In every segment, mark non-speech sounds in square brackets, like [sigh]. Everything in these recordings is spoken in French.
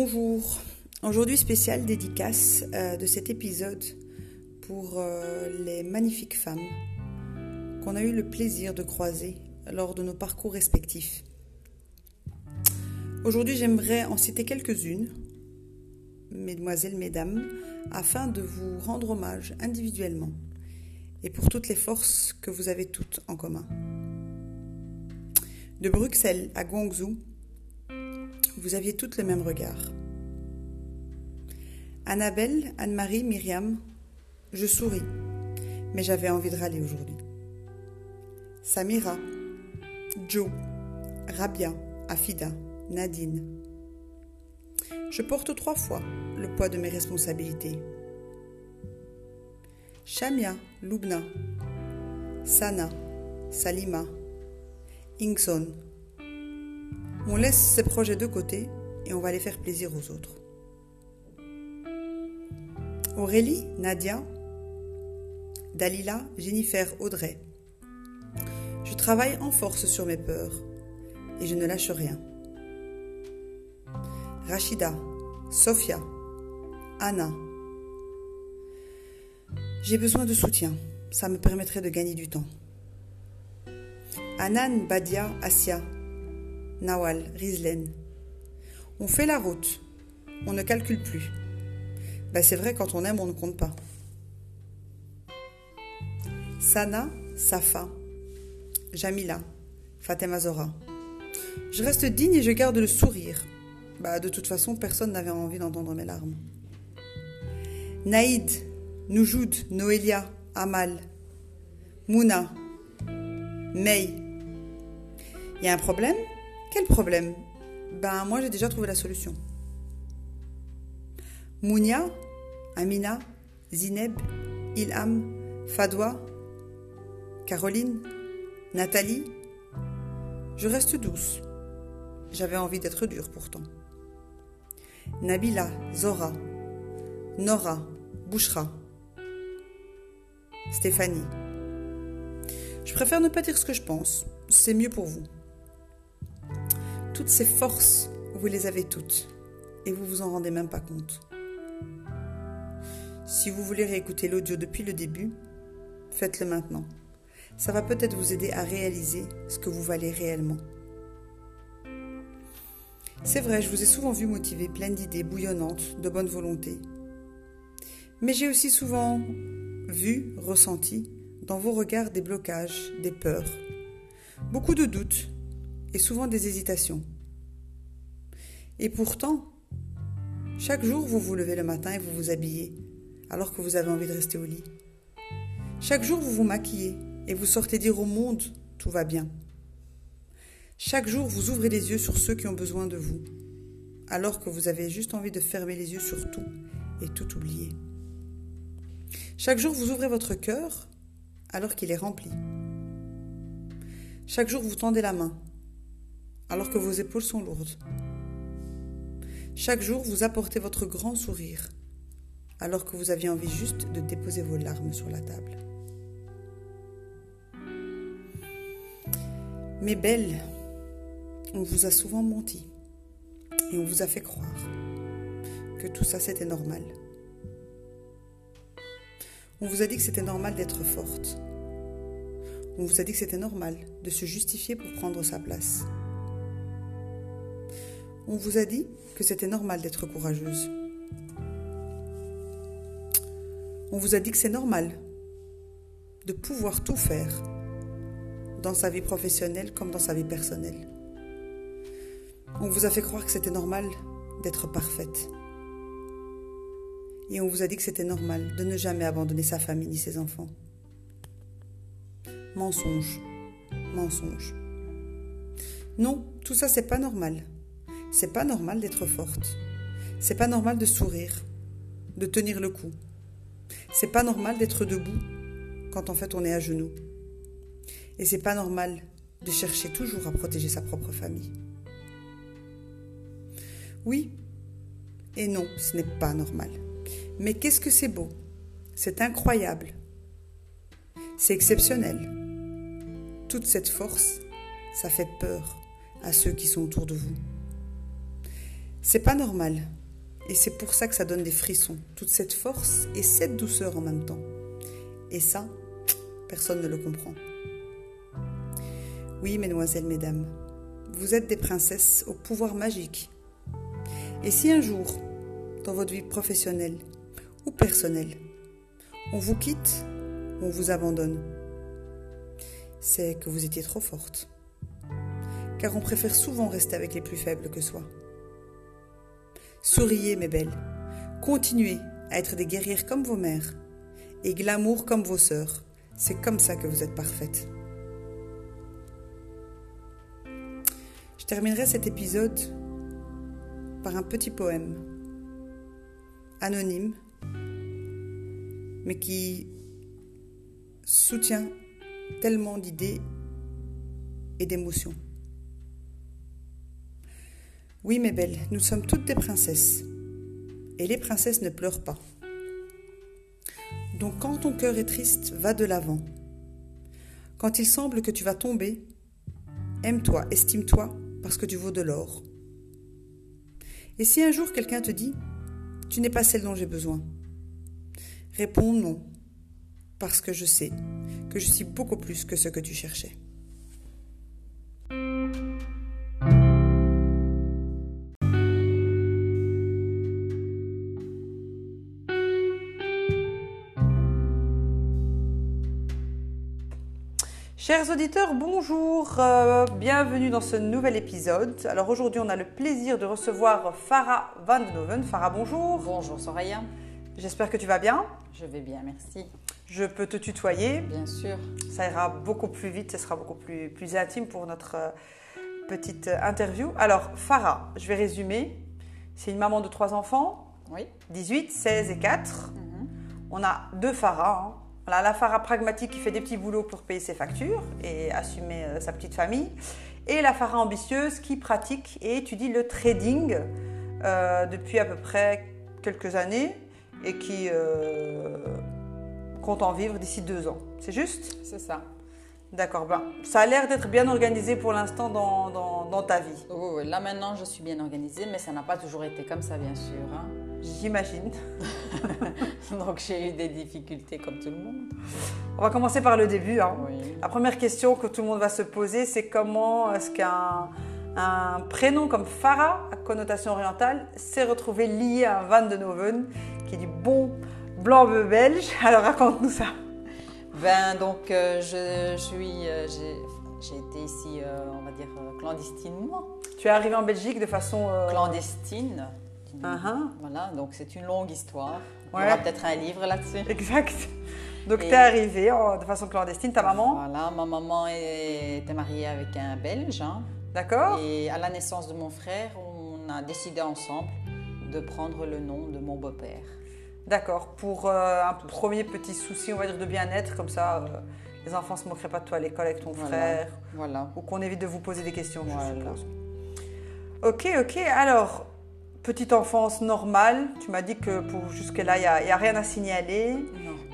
Bonjour. Aujourd'hui spécial dédicace euh, de cet épisode pour euh, les magnifiques femmes qu'on a eu le plaisir de croiser lors de nos parcours respectifs. Aujourd'hui j'aimerais en citer quelques-unes, mesdemoiselles, mesdames, afin de vous rendre hommage individuellement et pour toutes les forces que vous avez toutes en commun. De Bruxelles à Guangzhou, vous aviez toutes le même regard. Annabelle, Anne-Marie, Myriam, je souris, mais j'avais envie de râler aujourd'hui. Samira, Joe, Rabia, Afida, Nadine. Je porte trois fois le poids de mes responsabilités. Shamia, Lubna, Sana, Salima, Ingson. On laisse ces projets de côté et on va les faire plaisir aux autres. Aurélie, Nadia, Dalila, Jennifer, Audrey. Je travaille en force sur mes peurs et je ne lâche rien. Rachida, Sophia, Anna. J'ai besoin de soutien, ça me permettrait de gagner du temps. Anan, Badia, Asia, Nawal, Rizlen. On fait la route, on ne calcule plus. Ben c'est vrai, quand on aime, on ne compte pas. Sana, Safa, Jamila, Fatima Zora. Je reste digne et je garde le sourire. Bah, de toute façon, personne n'avait envie d'entendre mes larmes. Naïd, Noujoud, Noélia, Amal, Mouna, May. Il y a un problème? Quel problème? Ben, moi, j'ai déjà trouvé la solution. Mounia, Amina, Zineb, Ilham, Fadwa, Caroline, Nathalie. Je reste douce. J'avais envie d'être dure pourtant. Nabila, Zora, Nora, Bouchra, Stéphanie. Je préfère ne pas dire ce que je pense, c'est mieux pour vous. Toutes ces forces, vous les avez toutes, et vous vous en rendez même pas compte. Si vous voulez réécouter l'audio depuis le début, faites-le maintenant. Ça va peut-être vous aider à réaliser ce que vous valez réellement. C'est vrai, je vous ai souvent vu motivé, pleine d'idées bouillonnantes, de bonne volonté. Mais j'ai aussi souvent vu, ressenti, dans vos regards des blocages, des peurs, beaucoup de doutes et souvent des hésitations. Et pourtant, chaque jour, vous vous levez le matin et vous vous habillez, alors que vous avez envie de rester au lit. Chaque jour, vous vous maquillez et vous sortez dire au monde tout va bien. Chaque jour, vous ouvrez les yeux sur ceux qui ont besoin de vous, alors que vous avez juste envie de fermer les yeux sur tout et tout oublier. Chaque jour, vous ouvrez votre cœur alors qu'il est rempli. Chaque jour, vous tendez la main alors que vos épaules sont lourdes. Chaque jour, vous apportez votre grand sourire alors que vous aviez envie juste de déposer vos larmes sur la table. Mais belle, on vous a souvent menti et on vous a fait croire que tout ça c'était normal. On vous a dit que c'était normal d'être forte. On vous a dit que c'était normal de se justifier pour prendre sa place. On vous a dit que c'était normal d'être courageuse. On vous a dit que c'est normal de pouvoir tout faire dans sa vie professionnelle comme dans sa vie personnelle. On vous a fait croire que c'était normal d'être parfaite. Et on vous a dit que c'était normal de ne jamais abandonner sa famille ni ses enfants. Mensonge, mensonge. Non, tout ça c'est pas normal. C'est pas normal d'être forte. C'est pas normal de sourire, de tenir le coup. C'est pas normal d'être debout quand en fait on est à genoux. Et c'est pas normal de chercher toujours à protéger sa propre famille. Oui et non, ce n'est pas normal. Mais qu'est-ce que c'est beau? C'est incroyable. C'est exceptionnel. Toute cette force, ça fait peur à ceux qui sont autour de vous. C'est pas normal. Et c'est pour ça que ça donne des frissons, toute cette force et cette douceur en même temps. Et ça, personne ne le comprend. Oui, mesdemoiselles, mesdames, vous êtes des princesses au pouvoir magique. Et si un jour, dans votre vie professionnelle ou personnelle, on vous quitte, on vous abandonne, c'est que vous étiez trop forte. Car on préfère souvent rester avec les plus faibles que soi. Souriez, mes belles. Continuez à être des guerrières comme vos mères et glamour comme vos sœurs. C'est comme ça que vous êtes parfaites. Je terminerai cet épisode par un petit poème anonyme, mais qui soutient tellement d'idées et d'émotions. Oui, mes belles, nous sommes toutes des princesses. Et les princesses ne pleurent pas. Donc quand ton cœur est triste, va de l'avant. Quand il semble que tu vas tomber, aime-toi, estime-toi, parce que tu vaux de l'or. Et si un jour quelqu'un te dit ⁇ Tu n'es pas celle dont j'ai besoin ⁇ réponds non, parce que je sais que je suis beaucoup plus que ce que tu cherchais. Chers auditeurs, bonjour, euh, bienvenue dans ce nouvel épisode. Alors aujourd'hui, on a le plaisir de recevoir Farah Van Noven. Farah, bonjour. Bonjour Soraya. J'espère que tu vas bien. Je vais bien, merci. Je peux te tutoyer. Bien sûr. Ça ira beaucoup plus vite, ce sera beaucoup plus, plus intime pour notre euh, petite interview. Alors, Farah, je vais résumer. C'est une maman de trois enfants. Oui. 18, 16 et 4. Mhm. On a deux Farah. Hein la Farah pragmatique qui fait des petits boulots pour payer ses factures et assumer euh, sa petite famille. Et la Farah ambitieuse qui pratique et étudie le trading euh, depuis à peu près quelques années et qui euh, compte en vivre d'ici deux ans. C'est juste? C'est ça. D'accord. Ben, ça a l'air d'être bien organisé pour l'instant dans, dans, ta vie. Oui, là maintenant je suis bien organisée, mais ça n'a pas toujours été comme ça, bien sûr. Hein. J'imagine. [laughs] Donc j'ai eu des difficultés comme tout le monde. On va commencer par le début. Hein. La première question que tout le monde va se poser, c'est comment est-ce qu'un un prénom comme Farah, à connotation orientale, s'est retrouvé lié à un Van de Noven, qui est du bon blanc belge. [laughs] Alors raconte-nous ça. Ben donc euh, je, suis, euh, j'ai été ici, euh, on va dire clandestinement. Tu es arrivé en Belgique de façon clandestine. Uh-huh. Voilà, donc c'est une longue histoire. On aura peut-être un livre là-dessus. Exact. Donc tu es arrivée de façon clandestine, ta maman? Voilà, ma maman était mariée avec un Belge. Hein. D'accord. Et à la naissance de mon frère, on a décidé ensemble de prendre le nom de mon beau-père. D'accord, pour euh, un premier petit souci, on va dire, de bien-être, comme ça, euh, les enfants ne se moqueraient pas de toi à l'école avec ton frère. Voilà. Ou qu'on évite de vous poser des questions, je suppose. Ok, ok. Alors, petite enfance normale. Tu m'as dit que pour jusque-là, il n'y a, rien à signaler.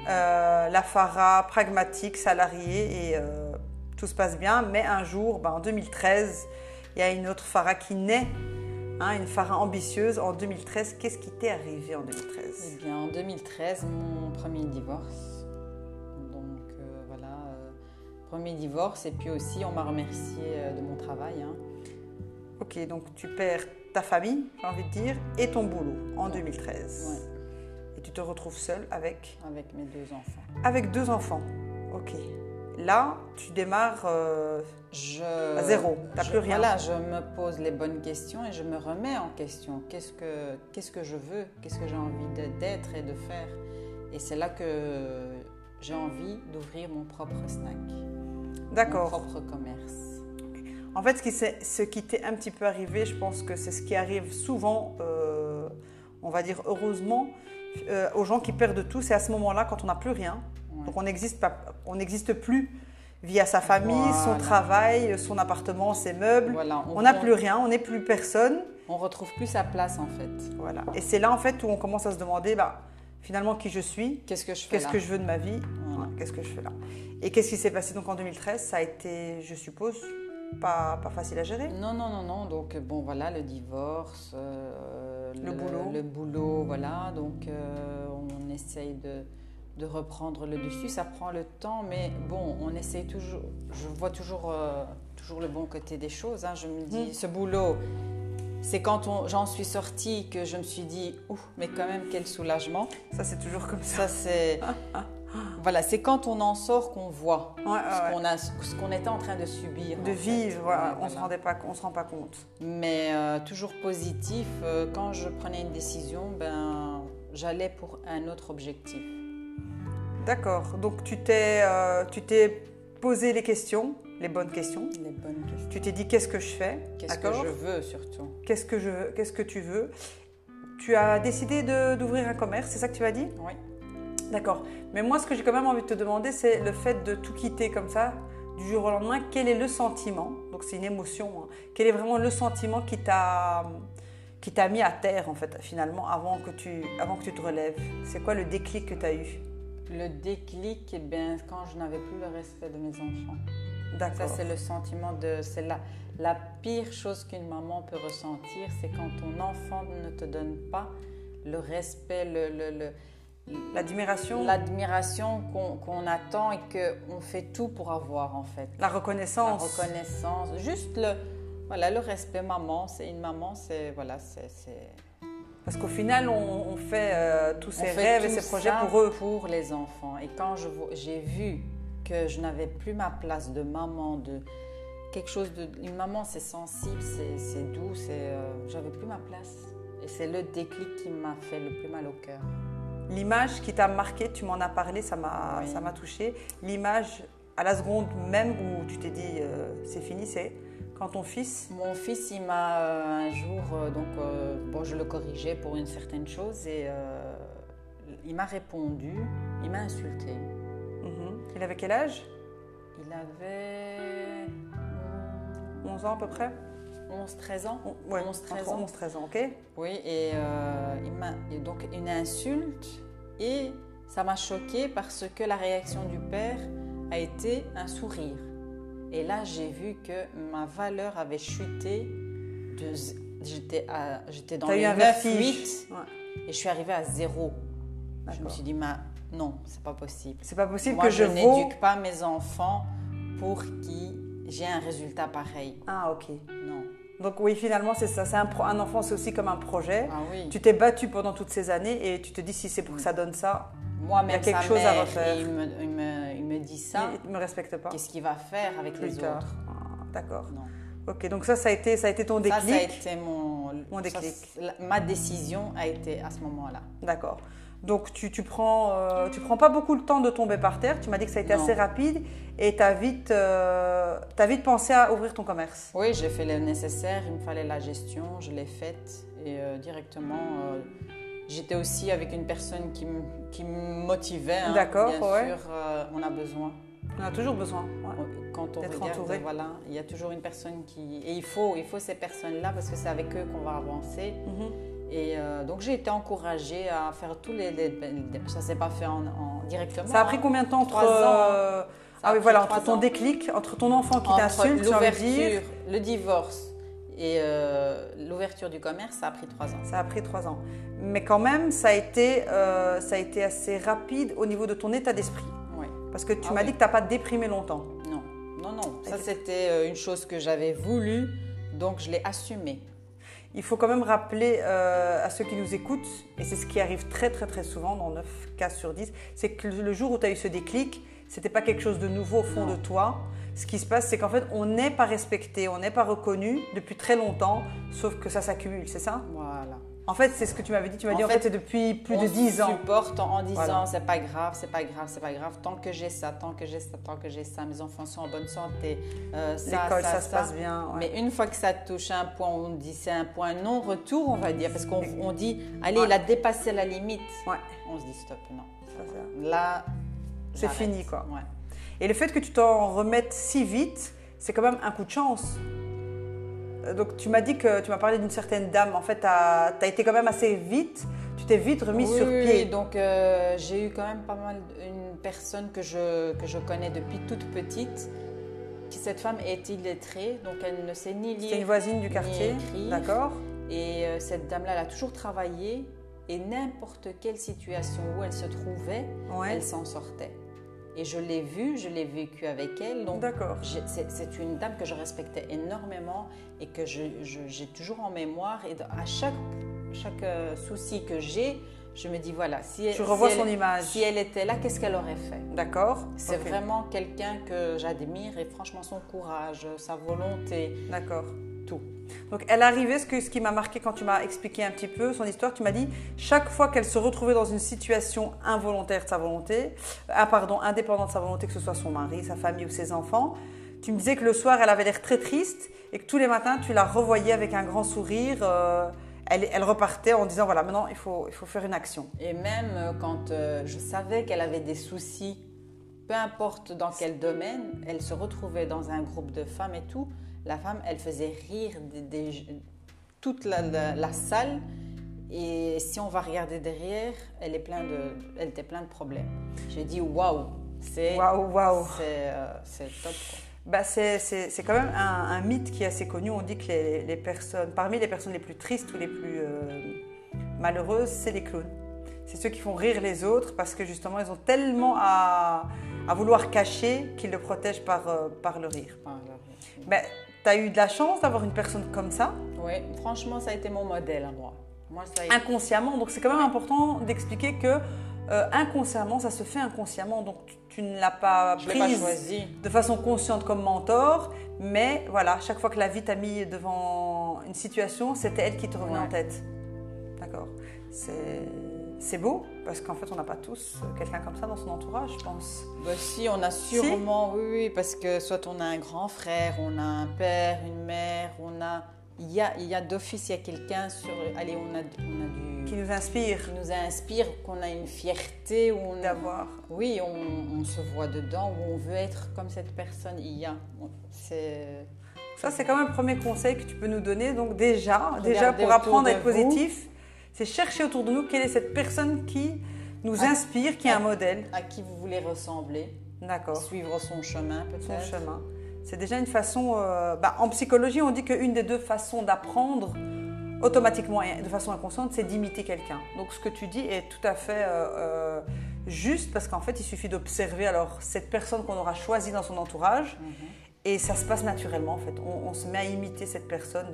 Euh, la Farah, pragmatique, salariée, et euh, tout se passe bien. Mais un jour, ben, en 2013, il y a une autre Farah qui naît. Hein, une Farah ambitieuse en 2013. Qu'est-ce qui t'est arrivé en 2013 Eh bien, en 2013, mon premier divorce. Donc euh, voilà, premier divorce. Et puis aussi, on m'a remercié de mon travail. Hein. Ok, donc tu perds ta famille, j'ai envie de dire, et ton boulot en 2013. Et tu te retrouves seule avec Avec mes deux enfants. Avec deux enfants, ok. Là, tu démarres euh, je, à zéro, tu n'as plus rien. Voilà, je me pose les bonnes questions et je me remets en question. Qu'est-ce que, qu'est-ce que je veux? Qu'est-ce que j'ai envie d'être et de faire? Et c'est là que j'ai envie d'ouvrir mon propre snack. D'accord. Mon propre commerce. En fait, ce qui, t'est un petit peu arrivé, je pense que c'est ce qui arrive souvent, euh, on va dire heureusement, euh, aux gens qui perdent tout. C'est à ce moment-là, quand on n'a plus rien. Donc on n'existe plus via sa famille, son travail, son appartement, ses meubles. on n'a plus rien, on n'est plus personne. On retrouve plus sa place en fait. Voilà. Et c'est là en fait où on commence à se demander, bah, finalement qui je suis, qu'est-ce que je fais, qu'est-ce que je veux de ma vie, qu'est-ce que je fais là? Et qu'est-ce qui s'est passé donc en 2013 Ça a été, je suppose, pas, pas facile à gérer. Non, non, non, non. Donc, bon, voilà, le divorce, euh, Le boulot. Le boulot, voilà. Donc, euh, on essaye de, de reprendre le dessus. Ça prend le temps, mais bon, on essaye toujours. Je vois toujours, euh, toujours le bon côté des choses. hein. Je me dis, Mm. ce boulot, c'est quand j'en suis sortie que je me suis dit, ouf, mais quand même, quel soulagement. Ça, c'est toujours comme ça. Ça, c'est. [laughs] Voilà, c'est quand on en sort qu'on voit Ouais, ouais, ce qu'on a, ce qu'on était en train de subir. De vivre, Ouais, on se voilà. rendait pas, on se rend pas compte. Mais euh, toujours positif. euh, quand je prenais une décision, ben, j'allais pour un autre objectif. D'accord. Donc tu t'es, euh, tu t'es posé les questions, les bonnes questions. Les bonnes questions. Tu t'es dit qu'est-ce que je fais? Qu'est-ce que je veux surtout? Qu'est-ce que je veux Qu'est-ce que tu veux? Tu as décidé de- d'ouvrir un commerce, c'est ça que tu as dit? Oui. D'accord. Mais moi, ce que j'ai quand même envie de te demander, c'est le fait de tout quitter comme ça, du jour au lendemain. Quel est le sentiment Donc, c'est une émotion. hein. Quel est vraiment le sentiment qui t'a qui t'a mis à terre, en fait, finalement, avant que tu, avant que tu te relèves? C'est quoi le déclic que tu as eu? Le déclic, eh bien, quand je n'avais plus le respect de mes enfants. Ça, D'accord. c'est le sentiment de. C'est la, la pire chose qu'une maman peut ressentir, c'est quand ton enfant ne te donne pas le respect, le. le- le- L'admiration, la, L'admiration qu'on qu'on attend et qu'on fait tout pour avoir en fait. La reconnaissance. reconnaissance, juste le, voilà, le respect maman, c'est une maman, c'est voilà, c'est Parce qu'au final, on, on fait euh, tous ces rêves et ces projets pour eux. pour les enfants. Et quand j'ai vu que je n'avais plus ma place de maman, de quelque chose de une maman, c'est sensible, c'est c'est doux, c'est euh, j'avais plus ma place. Et c'est le déclic qui m'a fait le plus mal au cœur. L'image qui t'a marqué, tu m'en as parlé, ça m'a Oui. ça m'a touché. L'image à la seconde même où tu t'es dit euh, c'est fini, c'est quand ton fils. Mon fils, il m'a euh, un jour, euh, donc, euh, bon, je le corrigeais pour une certaine chose et il m'a répondu, il m'a insulté. Mhm. Il avait quel âge? Il avait 11 ans à peu près? 11-13 ans. Ouais, 11-13 entre ans. 11, 13 ans, ok Oui, et euh, il m'a et donc une insulte et ça m'a choquée parce que la réaction du père a été un sourire. Et là, j'ai vu que ma valeur avait chuté. de J'étais à- j'étais dans T'as les un 9, vertige 8 Ouais. et je suis arrivée à zéro. Je me D'accord. suis dit, ma... non, c'est pas possible. C'est pas possible Moi, que je, je n'éduque pas mes enfants pour qu'ils j'ai un résultat pareil. Ah, ok. Non. Donc, oui, finalement, c'est ça. C'est un, enfant, c'est aussi comme un projet. Ah oui. Tu t'es battu pendant toutes ces années et tu te dis si c'est pour que ça donne ça, Il y a quelque chose à refaire. Il me, il me- il me dit ça. il ne me respecte pas. Qu'est-ce qu'il va faire avec Plus les tard. autres? Ah, D'accord. Ok, donc ça, ça a été, ça a été ton Ça, déclic. ça a été mon, Mon ça, déclic. ma décision a été à ce moment-là. D'accord. Donc tu, tu prends, euh, tu prends pas beaucoup le temps de tomber par terre. Tu m'as dit que ça a été Non. assez rapide et tu as vite, euh, t'as vite pensé à ouvrir ton commerce. Oui, j'ai fait le nécessaire. Il me fallait la gestion. Je l'ai faite et euh, directement. J'étais aussi avec une personne qui me, qui me motivait. hein. D'accord, Bien ouais. sûr, on a besoin. On a toujours besoin. ouais. Quand on D'être regarde, entouré. voilà, il y a toujours une personne qui... Et il faut, il faut ces personnes-là parce que c'est avec eux qu'on va avancer. Mhm. Et euh, donc j'ai été encouragée à faire tous les... les- les- ça s'est pas fait en, en- directement. Ça a pris hein. combien de temps entre, Trois ans. euh, ah oui, voilà, entre ton ans. déclic, entre ton enfant qui t'insulte, l'ouverture, le divorce et euh, l'ouverture du commerce, ça a pris trois ans. ça a pris trois ans. Mais quand même, ça a été, euh, ça a été assez rapide au niveau de ton état d'esprit. Oui. Parce que tu Ah m'as oui. dit que tu n'as pas déprimé longtemps. Non, non, non. Ça, c'était une chose que j'avais voulu, donc je l'ai assumée. Il faut quand même rappeler euh, à ceux qui nous écoutent, et c'est ce qui arrive très très très souvent dans 9 cas sur 10, c'est que le jour où tu as eu ce déclic, c'était pas quelque chose de nouveau au fond Non. de toi. Ce qui se passe, c'est qu'en fait, on n'est pas respecté, on n'est pas reconnu depuis très longtemps, sauf que ça s'accumule, c'est ça? Voilà. En fait, c'est ce que tu m'avais dit. Tu m'as dit en fait, c'est depuis plus on de 10 ans. supporte en, en disant Voilà. c'est pas grave, c'est pas grave, c'est pas grave. Tant que j'ai ça, tant que j'ai ça, tant que j'ai ça, mes enfants sont en bonne santé. euh, L'école, ça, ça, se passe bien. ouais. Mais une fois que ça touche un point, on dit c'est un point non-retour, on va dire, parce qu'on on dit allez, Ouais. il a dépassé la limite. Ouais, On se dit stop, non. Là, C'est fini, quoi. Et le fait que tu t'en remettes si vite, c'est quand même un coup de chance. Donc tu m'as dit que tu m'as parlé d'une certaine dame. En fait, tu as, été quand même assez vite. Tu t'es vite remise Oui, sur pied. oui. donc euh, j'ai eu quand même pas mal une personne que je, que je connais depuis toute petite cette femme est illettrée, donc elle ne sait ni lire. C'est une voisine du quartier. D'accord. Et euh, cette dame-là, elle a toujours travaillé et n'importe quelle situation où elle se trouvait, Ouais. elle s'en sortait. Et je l'ai vue, je l'ai vécue avec elle. Donc c'est une dame que je respectais énormément et que j'ai toujours en mémoire. Et à chaque, chaque euh, souci que j'ai, je me dis voilà, si elle, Tu revois si son elle- image. si elle était là, qu'est-ce qu'elle aurait fait? D'accord. C'est vraiment quelqu'un que j'admire et franchement son courage, sa volonté, D'accord. Donc elle arrivait, ce, que, ce qui m'a marqué quand tu m'as expliqué un petit peu son histoire, tu m'as dit chaque fois qu'elle se retrouvait dans une situation involontaire de sa volonté, ah pardon, indépendante de sa volonté, que ce soit son mari, sa famille ou ses enfants, tu me disais que le soir elle avait l'air très triste et que tous les matins tu la revoyais avec un grand sourire. euh, elle, repartait en disant voilà maintenant il faut, il faut faire une action. Et même euh, quand euh, je savais qu'elle avait des soucis, peu importe dans quel domaine, elle se retrouvait dans un groupe de femmes et tout. La femme, elle faisait rire des- des- toute la, la- la salle. Et si on va regarder derrière, elle, est plein de, elle était plein de problèmes. J'ai dit waouh, c'est Waouh waouh. c'est, euh, c'est top. quoi. Bah, c'est, quand même un, un mythe qui est assez connu. On dit que les, les personnes, parmi les personnes les plus tristes ou les plus euh, malheureuses, c'est les clowns. C'est ceux qui font rire les autres parce que justement, ils ont tellement à, à vouloir cacher qu'ils le protègent par, euh, par le rire. Enfin, alors, Ben, tu as eu de la chance d'avoir une personne comme ça, Oui, franchement, ça a été mon modèle à moi. Moi, ça a été... inconsciemment. Donc, c'est quand même important d'expliquer que euh, inconsciemment, ça se fait inconsciemment. Donc, tu, tu ne l'as pas Je l'ai pas prise choisi. de façon consciente comme mentor, mais voilà, chaque fois que la vie t'a mis devant une situation, c'était elle qui te revenait Ouais. en tête. D'accord. C'est, c'est beau, parce qu'en fait, on n'a pas tous euh, quelqu'un comme ça dans son entourage, je pense. Bah si, on a sûrement, oui, oui, parce que soit on a un grand frère, on a un père, une mère, on a, il y a, il y a d'office, il y a quelqu'un sur, allez, on a, on a du, Qui nous inspire qui nous inspire, qu'on a une fierté, on, d'avoir. oui, on, on se voit dedans, où on veut être comme cette personne. Il y a, c'est, Ça, c'est quand même le premier conseil que tu peux nous donner. Donc déjà, déjà pour apprendre à être vous. positif, c'est chercher autour de nous quelle est cette personne qui nous inspire, qui est un modèle. à qui vous voulez ressembler, D'accord. suivre son chemin son peut-être. chemin. C'est déjà une façon. euh, bah, en psychologie, on dit qu'une des deux façons d'apprendre automatiquement et de façon inconsciente, c'est d'imiter quelqu'un. Donc ce que tu dis est tout à fait euh, euh, juste parce qu'en fait, il suffit d'observer alors cette personne qu'on aura choisie dans son entourage Mhm. et ça se passe naturellement en fait. On, on se met à imiter cette personne.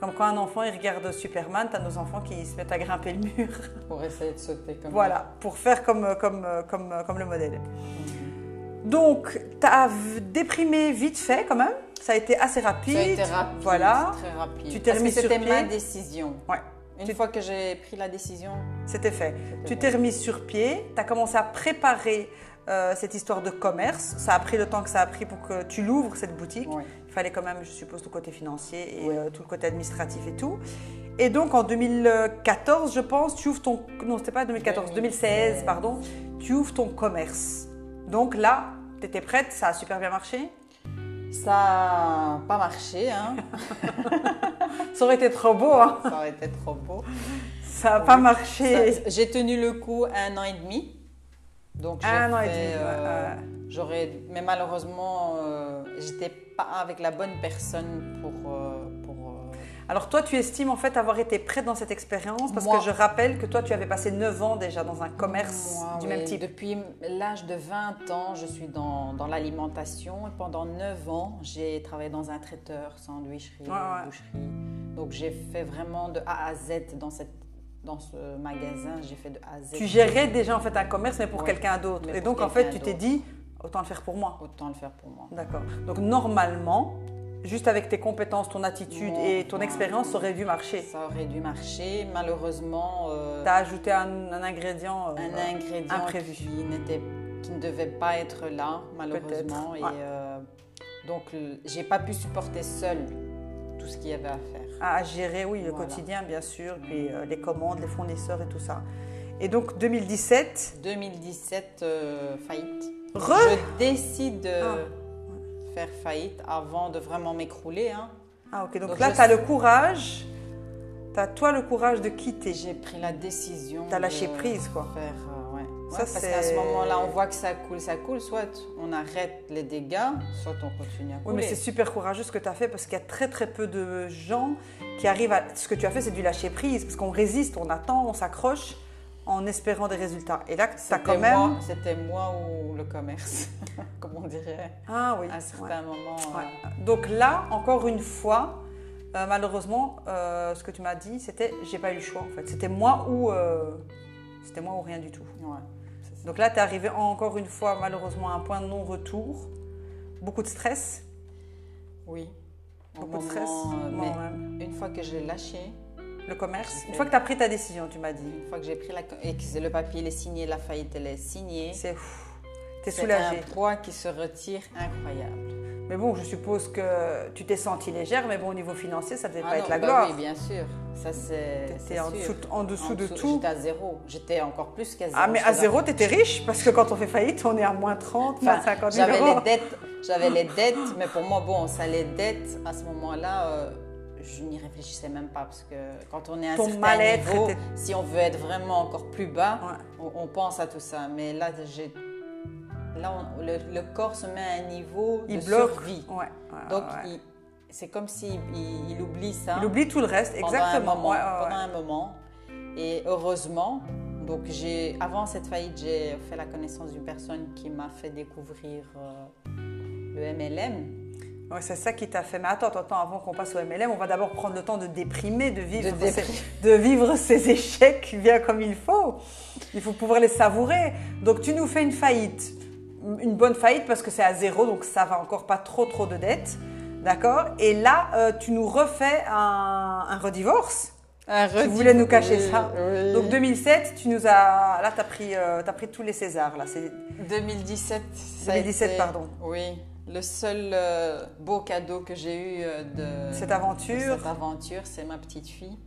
Comme quand un enfant il regarde Superman, tu as nos enfants qui se mettent à grimper le mur. [laughs] Pour essayer de sauter comme Voilà, pour faire comme, comme, comme, comme le modèle. Donc, tu as déprimé vite fait quand même. Ça a été assez rapide. Ça a été rapide, Voilà, très rapide. Tu t'es remis c'était ma décision. Ouais, Une Tu- fois que j'ai pris la décision, c'était fait. Tu t'es remise sur pied. Tu as commencé à préparer euh, cette histoire de commerce. Ça a pris le temps que ça a pris pour que tu l'ouvres, cette boutique. Ouais. Il fallait quand même, je suppose, tout le côté financier et euh, tout le côté administratif et tout. Et donc, en 2014, je pense, tu ouvres ton... Non, c'était pas 2014, 2016, pardon. Tu ouvres ton commerce. Donc là, tu étais prête, ça a super bien marché? Ça n'a pas marché, hein. [laughs] Ça aurait été trop beau, hein. ça aurait été trop beau. Ça n'a pas marché. J'ai tenu le coup un an et demi. Donc j'ai Un an et demi, euh, ouais. J'aurais, mais malheureusement, euh, j'étais pas avec la bonne personne pour. euh, pour euh, Alors toi, tu estimes en fait avoir été prête dans cette expérience? Parce Moi- que je rappelle que toi, tu avais passé 9 ans déjà dans un commerce Moi, du oui, même type. Depuis l'âge de 20 ans, je suis dans, dans l'alimentation et pendant 9 ans, j'ai travaillé dans un traiteur, sandwicherie, Ouais, ouais. boucherie. Donc j'ai fait vraiment de A à Z dans, cette, dans ce magasin, j'ai fait de A à Z. Tu gérais déjà en fait un commerce mais pour Ouais, quelqu'un d'autre. Et donc en fait, tu t'es dit, autant le faire pour moi. Autant le faire pour moi. D'accord. Donc normalement, juste avec tes compétences, ton attitude et ton expérience, ça aurait dû marcher. Ça aurait dû marcher. Malheureusement, euh, Tu as ajouté un, un ingrédient. euh, un ingrédient imprévu. qui, n'était, qui ne devait pas être là, malheureusement. Et ouais. euh, donc, j'ai pas pu supporter seule tout ce qu'il y avait à faire. à gérer, oui, le Voilà. quotidien, bien sûr, puis euh, les commandes, les fournisseurs et tout ça. Et donc 2017, 2017, euh, faillite. Re- Je décide de Ah. faire faillite avant de vraiment m'écrouler. hein. ah ok, donc, Donc, là tu as le courage, tu as toi le courage de quitter. J'ai pris la décision. T'as lâché de prise, quoi. Faire, euh, ouais, Ouais, Ça, parce c'est- qu'à ce moment-là, on voit que ça coule, ça coule. Soit on arrête les dégâts, soit on continue à Oui, couler. mais c'est super courageux ce que tu as fait parce qu'il y a très très peu de gens qui arrivent à. Ce que tu as fait, c'est du lâcher prise parce qu'on résiste, on attend, on s'accroche en espérant des résultats. Et là, tu as quand même. C'était moi ou le commerce, [laughs] comme on dirait, Ah oui. à un ouais. certain moment. euh. Donc là, encore une fois, euh, malheureusement, euh, ce que tu m'as dit, c'était j'ai pas eu le choix en fait. C'était moi ou c'était moi ou rien du tout. ouais. Donc là, tu es arrivé encore une fois malheureusement à un point de non-retour. Beaucoup de stress, Oui. Au beaucoup de stress. mais une fois que je l'ai lâché, Le commerce. Une fois que tu as pris ta décision, tu m'as dit. une fois que j'ai pris la et que le papier il est signé, la faillite elle est signée, C'est T'es c'est soulagée. un poids qui se retire incroyable. Mais bon, je suppose que tu t'es sentie légère, mais bon, au niveau financier, ça devait Ah pas non, être la bah gloire. Oui, bien sûr. Ça c'est. T'étais c'est en, sûr. dessous, en dessous En de tout. J'étais à zéro. J'étais encore plus qu'à zéro. Ah, mais à zéro, t'étais riche, parce que quand on fait faillite, on est à moins 30, moins Enfin, 50 000 j'avais euros. les dettes, j'avais les dettes, mais pour moi, bon, ça, les dettes, à ce moment-là, euh, je n'y réfléchissais même pas parce que quand on est à un Ton certain niveau, si on veut être vraiment encore plus bas, Ouais. on, on pense à tout ça. Mais là, j'ai, là, on- le, le corps se met à un niveau Il de bloque. survie. Ouais, ouais, Donc, c'est comme s'il il, il oublie ça. Il oublie tout le reste, pendant exactement. Un moment, pendant un moment. Et heureusement, donc j'ai, avant cette faillite, j'ai fait la connaissance d'une personne qui m'a fait découvrir euh, le MLM. Ouais, c'est ça qui t'a fait. Mais attends, attends, avant qu'on passe au MLM, on va d'abord prendre le temps de déprimer, de vivre, [laughs] De vivre ces échecs bien comme il faut. Il faut pouvoir les savourer. Donc tu nous fais une faillite, une bonne faillite parce que c'est à zéro, donc ça va encore pas trop trop de dettes. D'accord? Et là, euh, tu nous refais un, un redivorce. Tu voulais nous cacher ça? Donc 2007, tu nous as. Là, tu as, pris, euh, t'as pris tous les Césars. Là. C'est 2017. ça a 2017, été- pardon. Oui, le seul euh, beau cadeau que j'ai eu euh, de Cette aventure. de cette aventure, c'est ma petite fille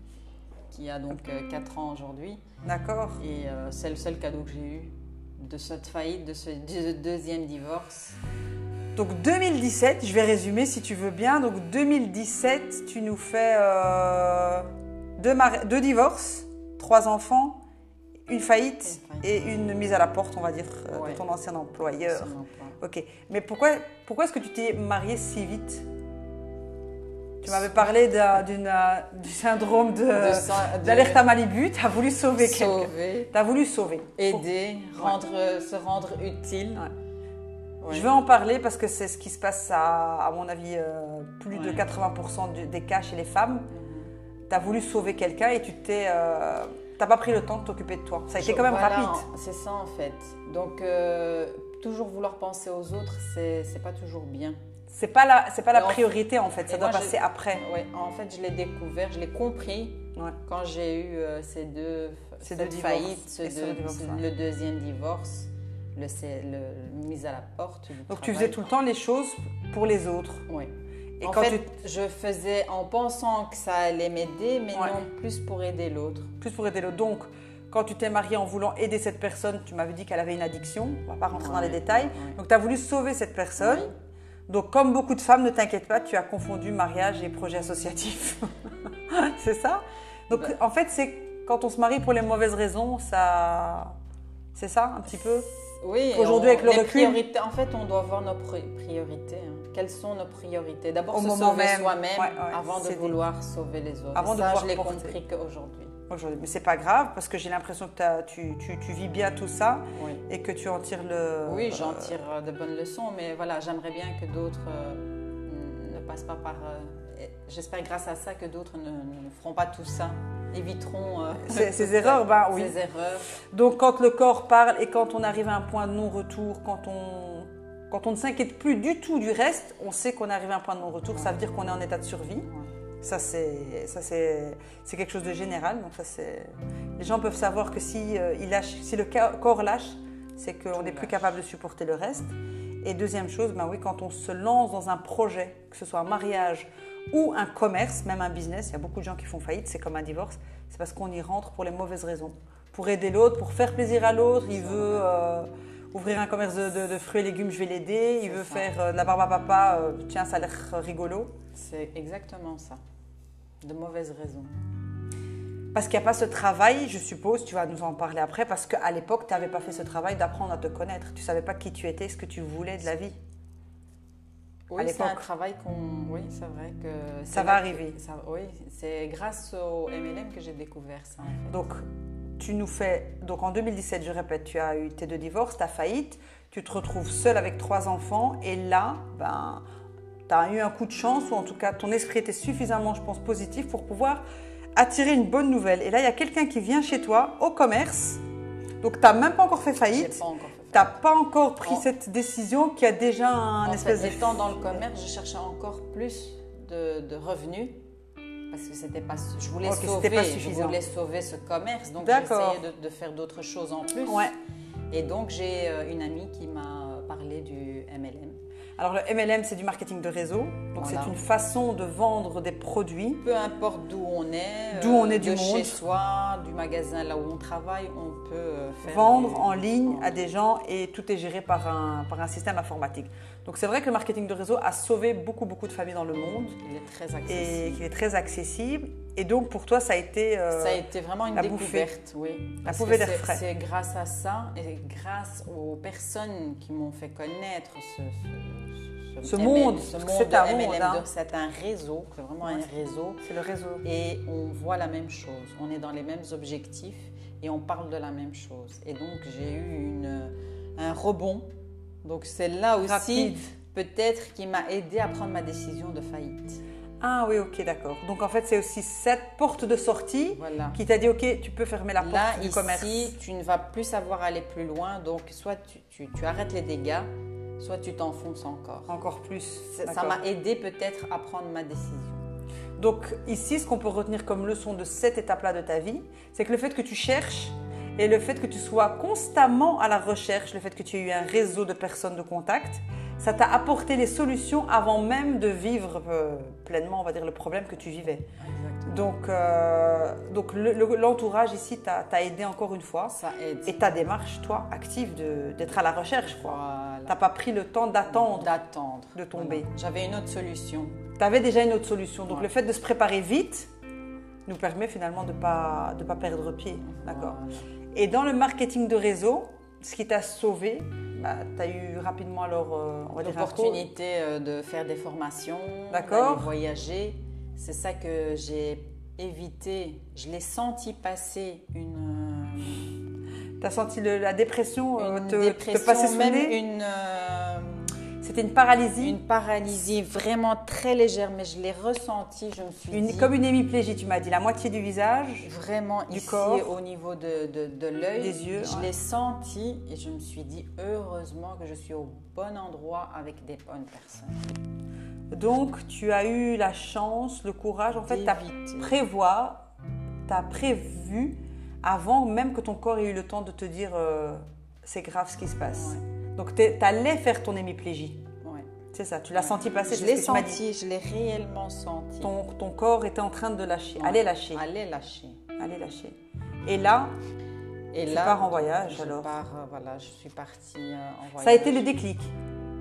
qui a donc 4 ans aujourd'hui. D'accord Et euh, c'est le seul cadeau que j'ai eu de cette faillite, de ce deux- deuxième divorce. Donc 2017, je vais résumer si tu veux bien. Donc 2017, tu nous fais euh, deux divorces, trois enfants, une faillite Une faillite. et une mise à la porte, on va dire, euh, Ouais. de ton ancien employeur. Emploi. Ok. Mais pourquoi, pourquoi est-ce que tu t'es mariée si vite? Tu m'avais parlé d'un- d'une, euh, du syndrome de, d'alerte à Malibu. Tu as voulu sauver quelqu'un. Tu as voulu sauver. aider, rendre, se rendre utile. Ouais. Je vais en parler parce que c'est ce qui se passe à, à mon avis, euh, plus de Ouais. 80% du- des cas chez les femmes. Mhm. Tu as voulu sauver quelqu'un et tu t'es. euh, t'as pas pris le temps de t'occuper de toi. Ça a été quand même Voilà, rapide. C'est ça en fait. Donc euh, toujours vouloir penser aux autres, c'est pas toujours bien. C'est pas la, c'est pas la Et en- priorité en fait. Ça doit passer après. Ouais, en fait, je l'ai découvert, je l'ai compris Ouais. quand j'ai eu euh, ces deux, Ces cette deux divorces faillite, ce et ce deux- divorce, ce- ouais. le deuxième divorce, le, mise à la porte. du Donc tu faisais tout le temps les choses pour les autres. Oui. Et en quand fait, tu je faisais en pensant que ça allait m'aider, mais Ouais. non plus pour aider l'autre. plus pour aider l'autre. Donc quand tu t'es mariée en voulant aider cette personne, tu m'avais dit qu'elle avait une addiction. On va pas rentrer dans les détails. ouais. Donc tu as voulu sauver cette personne. Donc, comme beaucoup de femmes, ne t'inquiète pas, tu as confondu mariage et projet associatif. [laughs] c'est ça? Donc, Bah. en fait, c'est quand on se marie pour les mauvaises raisons, ça. C'est ça, un petit peu? Oui, Aujourd'hui, avec le recul- en fait, on doit voir nos pri- priorités. hein. Quelles sont nos priorités D'abord, se sauver même. soi-même Ouais, ouais, avant de dit. vouloir sauver les autres. Avant de ça, pouvoir je l'ai compris qu'aujourd'hui. aujourd'hui. Mais c'est pas grave, parce que j'ai l'impression que tu, tu, tu vis bien tout ça Oui. et que tu en tires le. Oui, j'en tire euh, de bonnes leçons, mais voilà, j'aimerais bien que d'autres euh, ne passent pas par. euh, J'espère grâce à ça que d'autres ne, ne feront pas tout ça, éviteront euh, [laughs] Ces- erreurs, ben oui. [laughs] Ces erreurs. Donc, quand le corps parle et quand on arrive à un point de non-retour, quand on, quand on ne s'inquiète plus du tout du reste, on sait qu'on arrive à un point de non-retour. Ça veut dire qu'on est en état de survie. Ça, c'est, ça c'est, c'est quelque chose de général. Donc, ça, c'est... Les gens peuvent savoir que si, euh, il lâche, si le corps lâche, c'est qu'on n'est plus capable de supporter le reste. Et deuxième chose, ben oui, quand on se lance dans un projet, que ce soit un mariage ou un commerce, même un business, il y a beaucoup de gens qui font faillite, c'est comme un divorce, c'est parce qu'on y rentre pour les mauvaises raisons. Pour aider l'autre, pour faire plaisir à l'autre, il veut euh, ouvrir un commerce de, de- de fruits et légumes, je vais l'aider, il veut ça. faire euh, de la barbe à papa, euh, tiens, ça a l'air rigolo. C'est exactement ça. De mauvaises raisons. Parce qu'il n'y a pas ce travail, je suppose, tu vas nous en parler après, parce qu'à l'époque, tu n'avais pas fait ce travail d'apprendre à te connaître. Tu ne savais pas qui tu étais, ce que tu voulais de la vie. Oui, c'est un travail qu'on. Oui, c'est vrai que. Ça va arriver. Ça... Oui, c'est grâce au MLM que j'ai découvert ça. En fait. Donc, tu nous fais. Donc, en 2017, je répète, tu as eu tes deux divorces, ta faillite, tu te retrouves seule avec trois enfants, et là, ben, tu as eu un coup de chance, ou en tout cas, ton esprit était suffisamment, je pense, positif pour pouvoir attirer une bonne nouvelle. Et là, il y a quelqu'un qui vient chez toi au commerce. Donc, tu n'as même pas encore fait faillite. Tu n'as pas encore pris cette décision qui a déjà un en espèce fait, Étant dans le commerce, je cherchais encore plus de, revenus parce que c'était pas, je voulais sauver, je voulais sauver ce commerce, donc j'essayais de, de, faire d'autres choses en plus. Ouais. Et donc j'ai euh, une amie qui m'a parlé du MLM. Alors le MLM, c'est du marketing de réseau. Donc c'est une façon de vendre des produits. Peu importe d'où on est, d'où on est de du chez soi, du magasin là où on travaille, on peut euh, faire vendre en ligne à des gens et tout est géré par un, par un système informatique. Donc c'est vrai que le marketing de réseau a sauvé beaucoup beaucoup de familles dans le monde. Il est très accessible. Et qu'il est très accessible. Et donc pour toi, ça a été euh, ça a été vraiment une découverte, oui. La bouffée d'air frais. C'est grâce à ça et grâce aux personnes qui m'ont fait connaître ce ce monde, ce monde c'est un hein. c'est un réseau, c'est vraiment un réseau. C'est le réseau. Et on voit la même chose, on est dans les mêmes objectifs et on parle de la même chose. Et donc j'ai eu une, un rebond. Donc c'est là aussi peut-être qui m'a aidé à prendre ma décision de faillite. Ah oui, ok, d'accord. Donc en fait, c'est aussi cette porte de sortie qui t'a dit, ok, tu peux fermer la porte Là, du ici, commerce. tu ne vas plus savoir aller plus loin. Donc soit tu, tu arrêtes les dégâts, soit tu t'enfonces encore. Encore plus. Ça m'a aidé peut-être à prendre ma décision. Donc ici, ce qu'on peut retenir comme leçon de cette étape-là de ta vie, c'est que le fait que tu cherches et le fait que tu sois constamment à la recherche, le fait que tu aies eu un réseau de personnes de contact, ça t'a apporté les solutions avant même de vivre euh, pleinement, on va dire, le problème que tu vivais. Donc, euh, donc l'entourage ici t'a aidé encore une fois. Ça aide. Et ta démarche, toi, active d'être à la recherche. Tu n'as pas pris le temps d'attendre. D'attendre. De tomber. J'avais une autre solution. Tu avais déjà une autre solution. Donc le fait de se préparer vite nous permet finalement de ne pas, de pas perdre pied. D'accord Et dans le marketing de réseau, ce qui t'a sauvé, bah, tu as eu rapidement alors, euh, l'opportunité euh, de faire des formations, d'aller voyager. C'est ça que j'ai évité. Je l'ai senti passer une. Euh, tu as senti la dépression, euh, une te, dépression, passer même une. C'était une paralysie Une paralysie vraiment très légère, mais je l'ai ressenti. Je me suis une, Comme une hémiplégie, tu m'as dit, la moitié du visage, vraiment du ici, corps, au niveau de, de, de l'œil, des yeux. Je l'ai senti et je me suis dit, heureusement que je suis au bon endroit avec des bonnes personnes. Donc, tu as eu la chance, le courage, en fait, tu as prévoir, tu as prévu avant même que ton corps ait eu le temps de te dire euh, c'est grave ce qui se passe. Donc, tu allais faire ton hémiplégie. C'est ça, tu l'as senti passer. Je l'ai senti, je l'ai réellement senti. Ton, ton, corps était en train de lâcher, allez lâcher. Allez lâcher. Allez lâcher. Et là, et tu là, pars en voyage je alors. Pars, euh, voilà, je suis partie euh, en voyage. Ça a été le déclic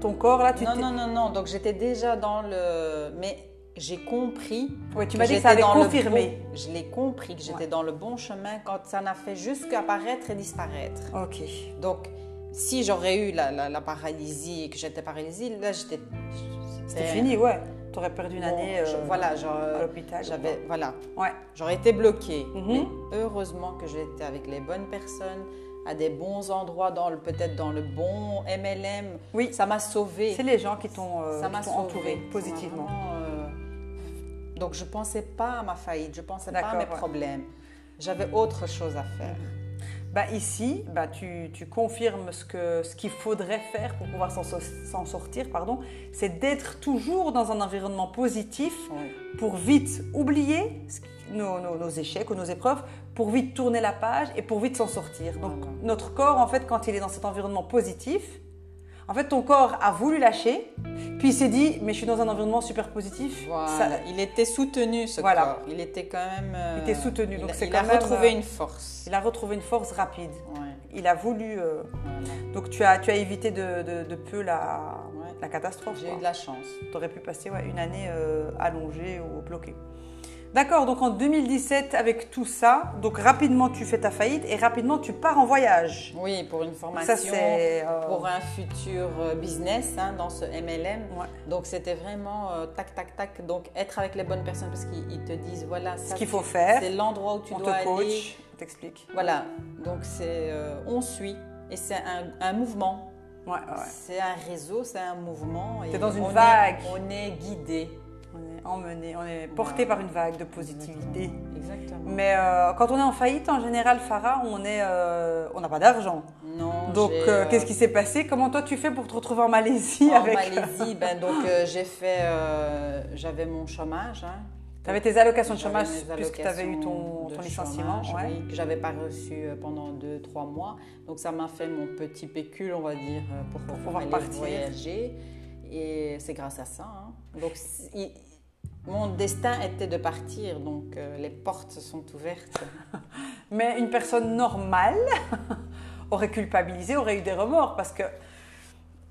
ton corps là tu Non, non, non, non. Donc j'étais déjà dans le. Mais j'ai compris. Oui, tu m'as dit que ça avait confirmé. Je l'ai compris que j'étais dans le bon chemin quand ça n'a fait juste qu'apparaître et disparaître. Ok. Donc si j'aurais eu la, la, paralysie et que j'étais paralysée, là j'étais. C'était fini, ouais. Tu aurais perdu une année euh, voilà, genre, à l'hôpital. J'avais, voilà. Ouais. J'aurais été bloquée. Mhm. Mais heureusement que j'étais avec les bonnes personnes à des bons endroits, dans le, peut-être dans le bon MLM. Oui. Ça m'a sauvé. C'est les gens qui t'ont euh, entouré positivement. Euh, donc je ne pensais pas à ma faillite, je ne pensais pas à mes problèmes. J'avais autre chose à faire. Bah ici, bah tu, tu confirmes ce qu'il ce qu'il faudrait faire pour pouvoir s'en sortir, pardon, c'est d'être toujours dans un environnement positif pour vite oublier nos, nos, nos, échecs ou nos épreuves, pour vite tourner la page et pour vite s'en sortir. Donc notre corps, en fait, quand il est dans cet environnement positif, en fait, ton corps a voulu lâcher, puis il s'est dit, mais je suis dans un environnement super positif. Voilà. Il était soutenu, ce corps. Il était quand même. il était soutenu. Donc il, il a retrouvé euh, une force. Il a retrouvé une force rapide. Ouais. Il a voulu. Euh, donc tu as, tu as évité de, de, de peu la, la catastrophe. J'ai eu de la chance. Tu aurais pu passer ouais, une année euh, allongée ou bloquée. D'accord, donc en 2017, avec tout ça, donc rapidement tu fais ta faillite et rapidement tu pars en voyage. Oui, pour une formation, Ça, euh, pour un futur euh, business hein, dans ce MLM. Ouais. Donc c'était vraiment euh, tac, tac, tac. Donc être avec les bonnes personnes parce qu'ils ils te disent voilà, ça, Ce qu'il faut faire. C'est l'endroit où tu On dois te aller. coach, on t'explique. Voilà, donc c'est euh, on suit et c'est un, un mouvement. Ouais, ouais. C'est un réseau, c'est un mouvement. T'es dans une on est- vague. on est guidé. On est emmené, on est porté par une vague de positivité. Exactement. Mais euh, quand on est en faillite, en général, Farah, on est, euh, on n'a pas d'argent. Non. Donc, euh, qu'est-ce qui s'est passé? Comment toi tu fais pour te retrouver en Malaisie En avec Malaisie, [laughs] ben donc j'ai fait, j'avais mon chômage. Hein. Tu avais tes allocations de chômage puisque tu avais eu ton, licenciement. chômage, ouais. oui, que j'avais pas reçu pendant 2-3 mois. Donc ça m'a fait mon petit pécule, on va dire, euh, pour, pouvoir partir. voyager. Et c'est grâce à ça. hein. Donc il- mon destin était de partir, donc euh, les portes se sont ouvertes. [laughs] Mais une personne normale [laughs] aurait culpabilisé, aurait eu des remords parce que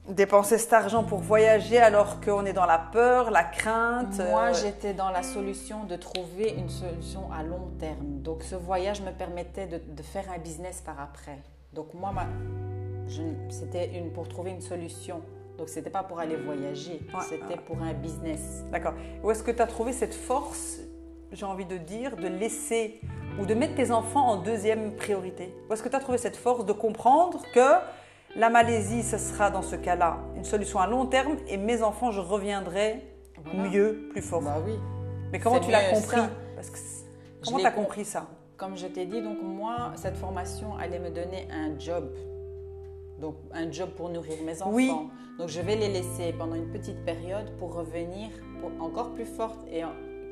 dépenser cet argent pour voyager alors qu'on est dans la peur, la crainte. Moi, euh, j'étais dans la solution de trouver une solution à long terme. Donc, ce voyage me permettait de, de faire un business par après. Donc, moi, ma- c'était une, pour trouver une solution. Donc, c'était pas pour aller voyager, Ouais, c'était ouais. pour un business. D'accord. Où est-ce que tu as trouvé cette force, j'ai envie de dire, de laisser ou de mettre tes enfants en deuxième priorité? Où est-ce que tu as trouvé cette force de comprendre que la Malaisie, ce sera dans ce cas-là une solution à long terme et mes enfants, je reviendrai Voilà. mieux, plus fort? Bah oui. Mais comment tu l'as compris? ça. Parce que c'est- Je Comment tu as com- compris ça? Comme je t'ai dit, donc moi, cette formation allait me donner un job. Donc, un job pour nourrir mes enfants. Oui. Donc, je vais les laisser pendant une petite période pour revenir pour encore plus forte et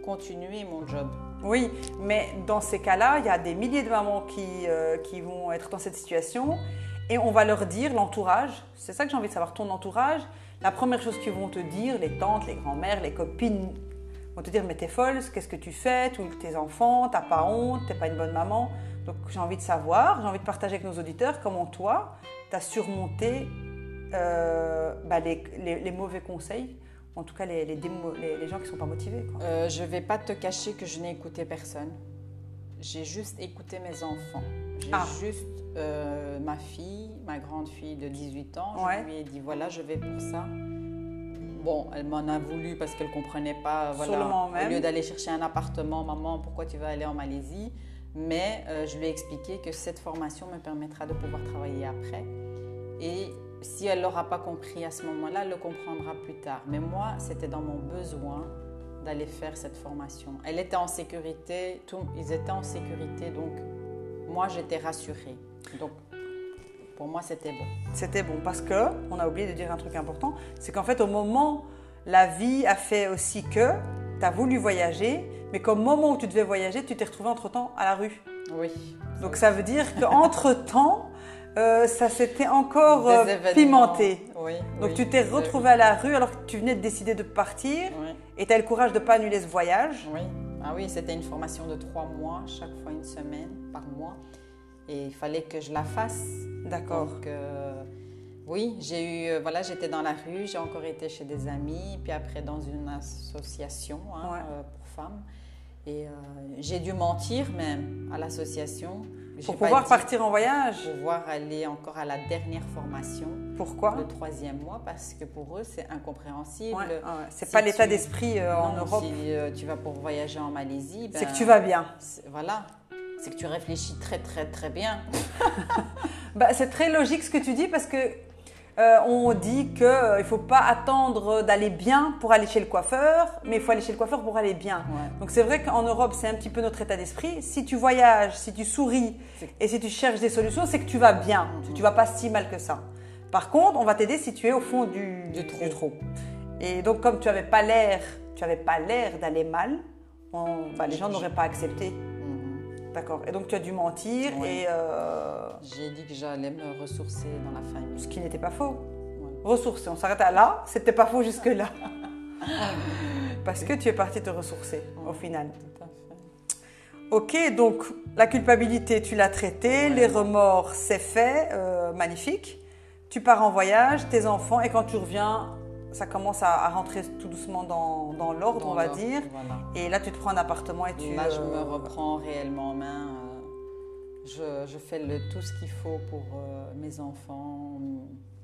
continuer mon job. Oui, mais dans ces cas-là, il y a des milliers de mamans qui, euh, qui vont être dans cette situation et on va leur dire, l'entourage, c'est ça que j'ai envie de savoir, ton entourage, la première chose qu'ils vont te dire, les tantes, les grands-mères, les copines, vont te dire, mais t'es folle, qu'est-ce que tu fais, tous tes enfants, t'as pas honte, t'es pas une bonne maman. Donc j'ai envie de savoir, j'ai envie de partager avec nos auditeurs comment toi, t'as surmonté euh, bah, les, les- les mauvais conseils, en tout cas les, démo- gens qui sont pas motivés. quoi. Euh, je vais pas te cacher que je n'ai écouté personne. J'ai juste écouté mes enfants. J'ai Ah. juste euh, ma fille, ma grande fille de 18 ans. Je Ouais. lui ai dit voilà, je vais pour ça. Bon, elle m'en a voulu parce qu'elle comprenait pas. Voilà, au même. lieu d'aller chercher un appartement, maman, pourquoi tu vas aller en Malaisie? Mais euh, je lui ai expliqué que cette formation me permettra de pouvoir travailler après. Et si elle l'aura pas compris à ce moment-là, elle le comprendra plus tard. Mais moi, c'était dans mon besoin d'aller faire cette formation. Elle était en sécurité, ils étaient en sécurité, donc moi j'étais rassurée. Donc pour moi c'était bon. C'était bon parce que, on a oublié de dire un truc important, c'est qu'en fait au moment, la vie a fait aussi que tu as voulu voyager, mais qu'au moment où tu devais voyager, tu t'es retrouvé entre-temps à la rue. Oui. Donc ça veut dire qu'entre-temps, euh, ça s'était encore euh, pimenté. Oui. Donc oui, tu t'es retrouvé à la rue alors que tu venais de décider de partir Oui. et tu as le courage de ne pas annuler ce voyage. Oui. Ah oui, c'était une formation de trois mois, chaque fois une semaine par mois, et il fallait que je la fasse. D'accord. Donc, euh, oui, j'ai eu, euh, voilà, j'étais dans la rue, j'ai encore été chez des amis, puis après dans une association hein, Ouais. euh, pour femmes. Et euh, j'ai dû mentir même à l'association. Pour pouvoir dit- partir en voyage? Pour pouvoir aller encore à la dernière formation, Pourquoi? Le troisième mois, parce que pour eux c'est incompréhensible. Ouais, ouais, C'est Si pas l'état d'esprit euh, en Europe. Si tu vas pour voyager en Malaisie, C'est ben, que tu vas bien. Voilà, c'est que tu réfléchis très très très bien. [laughs] Bah, c'est très logique ce que tu dis parce que euh, on dit qu'il ne faut pas attendre d'aller bien pour aller chez le coiffeur, mais il faut aller chez le coiffeur pour aller bien. Ouais. Donc c'est vrai qu'en Europe, c'est un petit peu notre état d'esprit. Si tu voyages, si tu souris et si tu cherches des solutions, c'est que tu vas bien. Tu vas pas si mal que ça. Par contre, on va t'aider si tu es au fond du, Du trou. Et donc comme tu n'avais pas l'air, tu avais pas l'air d'aller mal, on- bah, les gens n'auraient pas accepté. D'accord. Et donc tu as dû mentir et euh, J'ai dit que j'allais me ressourcer dans la famille. ce qui n'était pas faux. Ressourcer. On s'arrête à là, c'était pas faux jusque-là. [laughs] [laughs] Parce que tu es parti te ressourcer au final. Tout à fait. Ok, donc la culpabilité, tu l'as traitée, les remords, c'est fait, euh, magnifique. Tu pars en voyage, tes enfants, et quand tu reviens, ça commence à, à rentrer tout doucement dans, dans l'ordre, on va dire. voilà. Et là, tu te prends un appartement et tu. Là, je euh, me reprends réellement en main. euh, Je, je fais le, tout ce qu'il faut pour euh, mes enfants,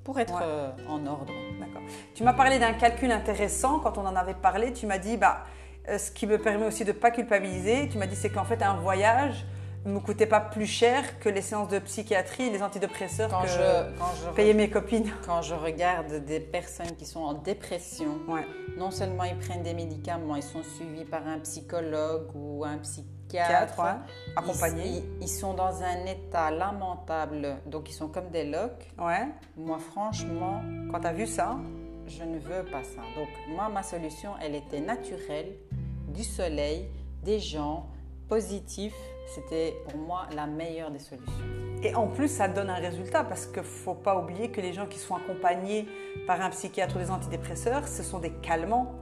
pour être Ouais. euh, en ordre. D'accord. Tu m'as parlé d'un calcul intéressant quand on en avait parlé. Tu m'as dit, bah, euh, ce qui me permet aussi de ne pas culpabiliser, tu m'as dit c'est qu'en fait un voyage ne me coûtait pas plus cher que les séances de psychiatrie et les antidépresseurs Quand que je, quand, je, payaient mes copines. quand je regarde des personnes qui sont en dépression, Ouais. non seulement ils prennent des médicaments, ils sont suivis par un psychologue ou un psychiatre. Ouais. Ils- Accompagnés. Ils, ils sont dans un état lamentable, donc ils sont comme des loques. Ouais. Moi, franchement, Quand tu as vu ça, je ne veux pas ça. Donc, moi, ma solution, elle était naturelle, du soleil, des gens, positifs. C'était pour moi la meilleure des solutions. et en plus ça donne un résultat parce qu'il ne faut pas oublier que les gens qui sont accompagnés par un psychiatre ou des antidépresseurs, ce sont des calmants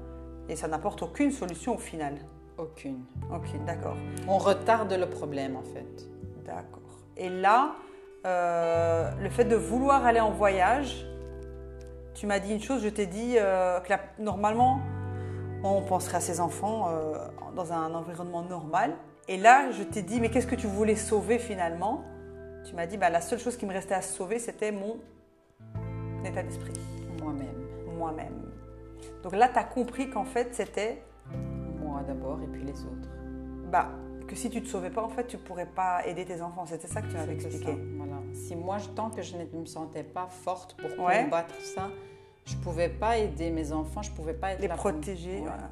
et ça n'apporte aucune solution au final. Aucune. Ok, d'accord. On retarde le problème, en fait. D'accord. Et là, euh, le fait de vouloir aller en voyage, tu m'as dit une chose, je t'ai dit euh, que la- normalement, on penserait à ses enfants euh, dans un environnement normal. Et là, je t'ai dit, mais qu'est-ce que tu voulais sauver finalement? Tu m'as dit, bah, la seule chose qui me restait à sauver, c'était mon état d'esprit, Moi-même. moi-même. Donc là, tu as compris qu'en fait, c'était Moi d'abord et puis les autres. bah, que si tu te sauvais pas, en fait, tu pourrais pas aider tes enfants. C'était ça que tu m'avais expliqué. ça, Voilà. Si moi, tant que je ne me sentais pas forte pour Ouais. combattre ça, je pouvais pas aider mes enfants, je pouvais pas être Les là pour- protéger. Ouais. voilà.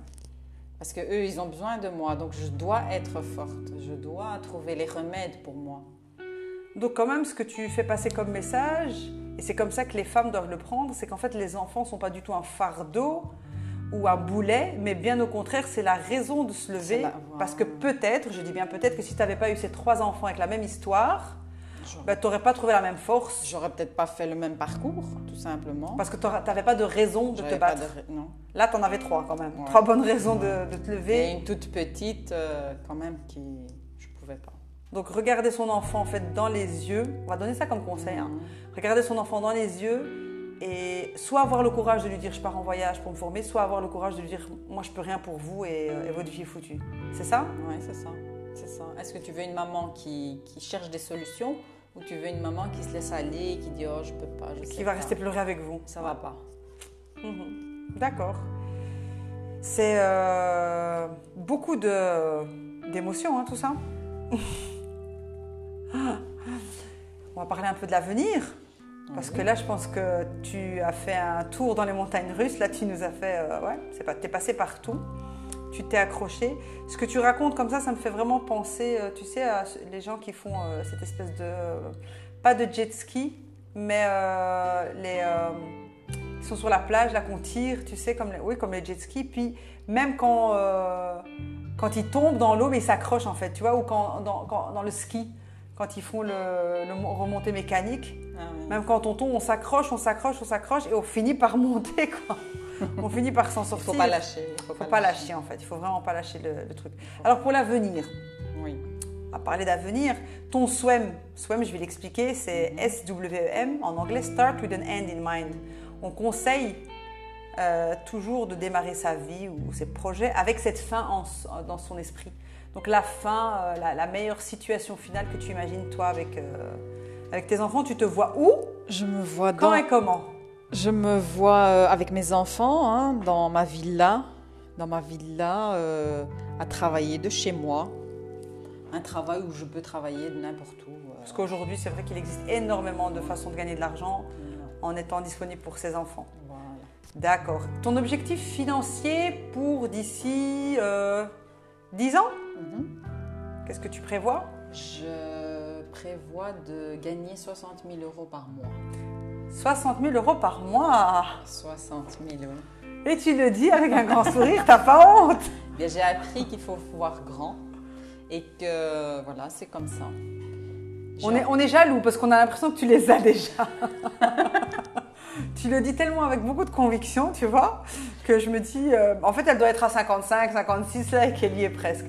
Parce que eux, ils ont besoin de moi, donc je dois être forte. Je dois trouver les remèdes pour moi. Donc quand même, ce que tu fais passer comme message, et c'est comme ça que les femmes doivent le prendre, c'est qu'en fait les enfants sont pas du tout un fardeau ou un boulet, mais bien au contraire, c'est la raison de se lever. Parce que peut-être, je dis bien peut-être, que si tu n'avais pas eu ces trois enfants avec la même histoire, bah, tu n'aurais pas trouvé la même force. J'aurais peut-être pas fait le même parcours, tout simplement. Parce que tu n'avais pas de raison de te battre. de Non. Là, tu en avais trois quand même. Ouais. Trois bonnes raisons de, de te Et lever. une toute petite, euh, quand même, qui je pouvais pas. Donc regarder son enfant en fait dans les yeux, on va donner ça comme conseil. hein. Regarder son enfant dans les yeux et soit avoir le courage de lui dire je pars en voyage pour me former, soit avoir le courage de lui dire moi je peux rien pour vous et, euh, et votre vie est foutue. C'est ça? Oui, c'est ça. C'est ça. Est-ce que tu veux une maman qui, qui cherche des solutions ou tu veux une maman qui se laisse aller, qui dit oh je peux pas, je sais Qui va pas. rester pleurer avec vous. Ça va pas. Mhm. D'accord. C'est euh, beaucoup de- d'émotions hein, tout ça. [laughs] On va parler un peu de l'avenir. Parce que là, je pense que tu as fait un tour dans les montagnes russes. Là, tu nous as fait. euh, ouais, c'est pas. T'es passé partout. Tu t'es accroché. Ce que tu racontes comme ça, ça me fait vraiment penser, euh, tu sais, à les gens qui font euh, cette espèce de. pas de jet ski, mais euh, les. euh, ils sont sur la plage, là, qu'on tire, tu sais, comme les, oui, comme les jet skis. Puis même quand, euh, quand ils tombent dans l'eau, mais ils s'accrochent en fait, tu vois, ou quand, dans, quand- dans le ski, quand ils font le, le remontée mécanique. Ah. Même quand on tombe, on s'accroche, on s'accroche, on s'accroche et on finit par monter, quoi. On finit par s'en Il sortir. faut pas lâcher. Il faut, Faut pas lâcher, en fait. Il faut vraiment pas lâcher le, le truc. Alors, pour l'avenir, Oui. on va parler d'avenir. Ton SWEM, SWEM, je vais l'expliquer, c'est S-W-E-M, en anglais, Start with an End in Mind. On conseille euh, toujours de démarrer sa vie ou ses projets avec cette fin en dans son esprit. Donc la fin, euh, la, la meilleure situation finale que tu imagines toi avec, euh, avec tes enfants, tu te vois où, Je me vois quand dans. et comment? Je me vois euh, avec mes enfants hein, dans ma villa, dans ma villa, euh, à travailler de chez moi. Un travail où je peux travailler de n'importe où. euh. Parce qu'aujourd'hui, c'est vrai qu'il existe énormément de façons de gagner de l'argent en étant disponible pour ses enfants. Voilà. D'accord. Ton objectif financier pour d'ici euh, 10 ans? Mhm. Qu'est-ce que tu prévois? Je prévois de gagner 60 000 euros par mois. 60 000 euros par mois. 60 000 euros. Et tu le dis avec un grand sourire, t'as pas honte [laughs] Bien, J'ai appris qu'il faut voir grand et que voilà, c'est comme ça. on est, on est jaloux parce qu'on a l'impression que tu les as déjà. [laughs] tu le dis tellement avec beaucoup de conviction, tu vois, que je me dis, euh, en fait, elle doit être à 55, 56 là et qu'elle y est presque.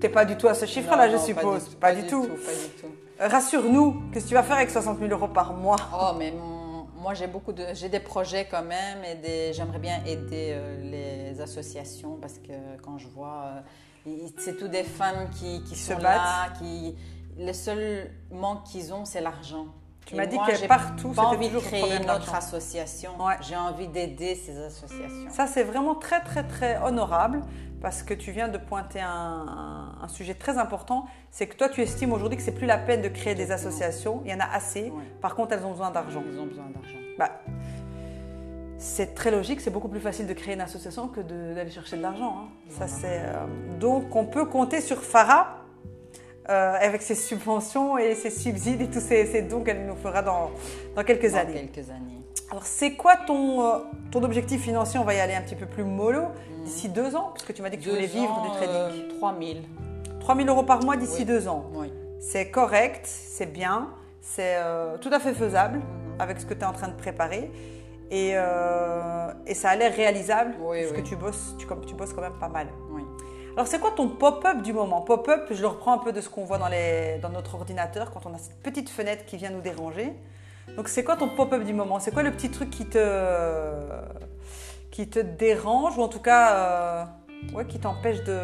T'es pas du tout à ce chiffre-là, Non, je suppose. Pas du, tout, pas du tout. Rassure-nous, qu'est-ce que tu vas faire avec 60 000 euros par mois? Oh, mais mon, moi j'ai beaucoup de, j'ai des projets quand même et des, j'aimerais bien aider euh, les associations parce que quand je vois, euh, c'est tous des femmes qui, qui Se sont battent. là, qui, le seul manque qu'ils ont c'est l'argent. Tu m'as dit que partout, pas envie de créer problème une autre d'argent. association. Ouais. J'ai envie d'aider ces associations. Ça, c'est vraiment très, très, très honorable parce que tu viens de pointer un, un- un sujet très important. C'est que toi, tu estimes aujourd'hui que c'est plus la peine de créer des associations. Il y en a assez. Ouais. Par contre, elles ont besoin d'argent. Ils ont besoin d'argent. Bah, c'est très logique. C'est beaucoup plus facile de créer une association que d'aller chercher de l'argent. hein. Ça, c'est, euh, donc, on peut compter sur Farah. euh, avec ses subventions et ses subsides et tous ces, ces dons qu'elle nous fera dans, dans quelques Dans années. quelques années. Alors, c'est quoi ton, euh, ton objectif financier? On va y aller un petit peu plus mollo. D'ici deux ans, puisque tu m'as dit que tu voulais vivre du trading. euh, 3000. 3 000 euros par mois d'ici oui. deux ans. Oui. C'est correct, c'est bien, c'est euh, tout à fait faisable avec ce que tu es en train de préparer. Et, euh, et ça a l'air réalisable, Oui, parce que tu bosses, tu, tu bosses quand même pas mal. Alors, c'est quoi ton pop-up du moment? Pop-up, je le reprends un peu de ce qu'on voit dans, les, dans notre ordinateur quand on a cette petite fenêtre qui vient nous déranger. Donc, c'est quoi ton pop-up du moment? C'est quoi le petit truc qui te, qui te dérange ou en tout cas euh, ouais, qui t'empêche de,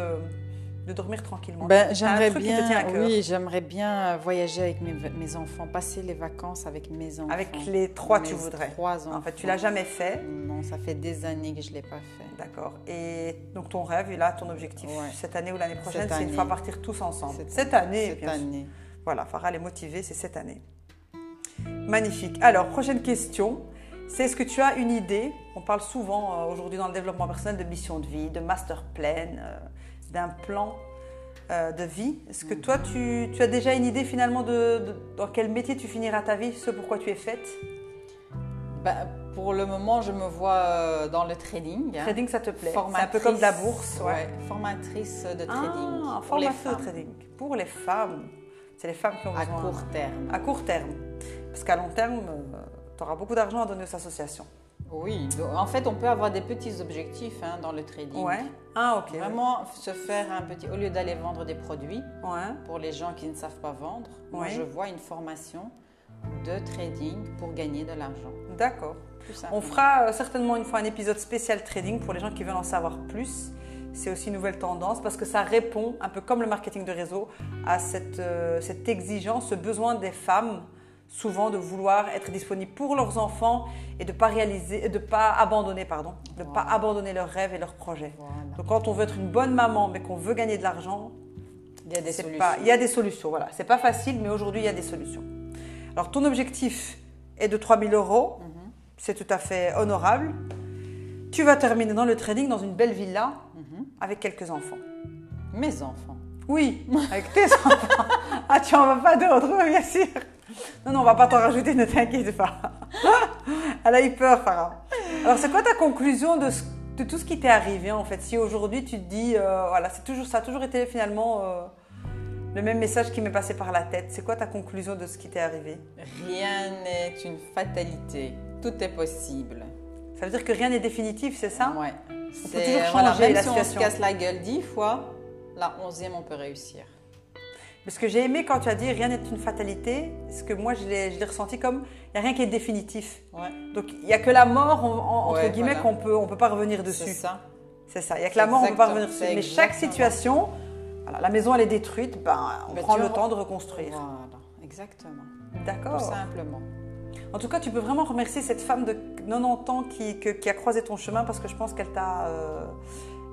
de dormir tranquillement? Ben, j'aimerais bien, oui, j'aimerais bien voyager avec mes, mes enfants, passer les vacances avec mes enfants. Avec les trois, tu voudrais? Trois enfants. En fait, tu l'as jamais fait. Non, ça fait des années que je l'ai pas fait. D'accord. Et donc ton rêve, et là, ton objectif, Ouais. cette année ou l'année prochaine, c'est une fois partir tous ensemble. Cette- Cette, année, Cette bien sûr. année. Voilà, Farah, elle est motivée, c'est cette année. Magnifique. Alors, prochaine question. C'est est-ce que tu as une idée On parle souvent euh, aujourd'hui dans le développement personnel de mission de vie, de master plan, euh, d'un plan euh, de vie? Est-ce que toi, tu, tu as déjà une idée finalement de, de- dans quel métier tu finiras ta vie, ce pourquoi tu es faite? Ben, pour le moment, je me vois dans le trading. hein. Trading, ça te plaît C'est un peu comme de la bourse. ouais. ouais, formatrice de trading. Ah, les formatrice de trading. Pour les femmes. C'est les femmes qui ont À besoin. court terme. À court terme. Parce qu'à long terme, tu auras beaucoup d'argent à donner aux associations. Oui, donc, en fait, on peut avoir des petits objectifs hein, dans le trading. Ouais. Ah, ok. Vraiment se faire un petit. Au lieu d'aller vendre des produits, Ouais. pour les gens qui ne savent pas vendre, moi je vois une formation de trading pour gagner de l'argent. D'accord. On fera euh, certainement une fois un épisode spécial trading pour les gens qui veulent en savoir plus. C'est aussi une nouvelle tendance parce que ça répond, un peu comme le marketing de réseau, à cette, euh, cette exigence, ce besoin des femmes souvent de vouloir être disponibles pour leurs enfants et de pas réaliser, de pas abandonner, pardon, de pas abandonner leurs rêves et leurs projets. Voilà. Donc quand on veut être une bonne maman mais qu'on veut gagner de l'argent, Il y a des solutions. pas- il y a des solutions. Voilà, c'est pas facile, mais aujourd'hui il y a des solutions. Alors ton objectif est de 3000 euros, Mhm. c'est tout à fait honorable. Tu vas terminer dans le trading dans une belle villa Mhm. avec quelques enfants. Mes enfants. Oui, avec tes [laughs] enfants. Ah, tu en vas pas d'autres, bien sûr. Non, non, on va pas t'en rajouter, ne t'inquiète pas. [laughs] Elle a eu peur, Farah. Alors, c'est quoi ta conclusion de, ce- de tout ce qui t'est arrivé, en fait? Si aujourd'hui tu te dis, euh, voilà, c'est toujours, ça a toujours été finalement euh, le même message qui m'est passé par la tête. C'est quoi ta conclusion de ce qui t'est arrivé? Rien n'est une fatalité. Tout est possible. Ça veut dire que rien n'est définitif, c'est ça? Ouais. On peut C'est- voilà, changer même la si on situation. se casse la gueule dix fois, la onzième, on peut réussir. Parce que j'ai aimé quand tu as dit rien n'est une fatalité, parce que moi je l'ai ressenti comme il n'y a rien qui est définitif. Ouais. Donc il n'y a que la mort, en- en- entre guillemets, voilà. qu'on peut, on peut pas revenir C'est dessus. ça. C'est ça. Il n'y a que la mort, on peut pas revenir dessus. c'est Mais chaque situation, voilà, la maison elle est détruite, ben, on prend le vois- temps de reconstruire. Voilà, exactement. Tout D'accord. simplement. En tout cas, tu peux vraiment remercier cette femme de 90 ans qui, que- qui a croisé ton chemin parce que je pense qu'elle t'a euh,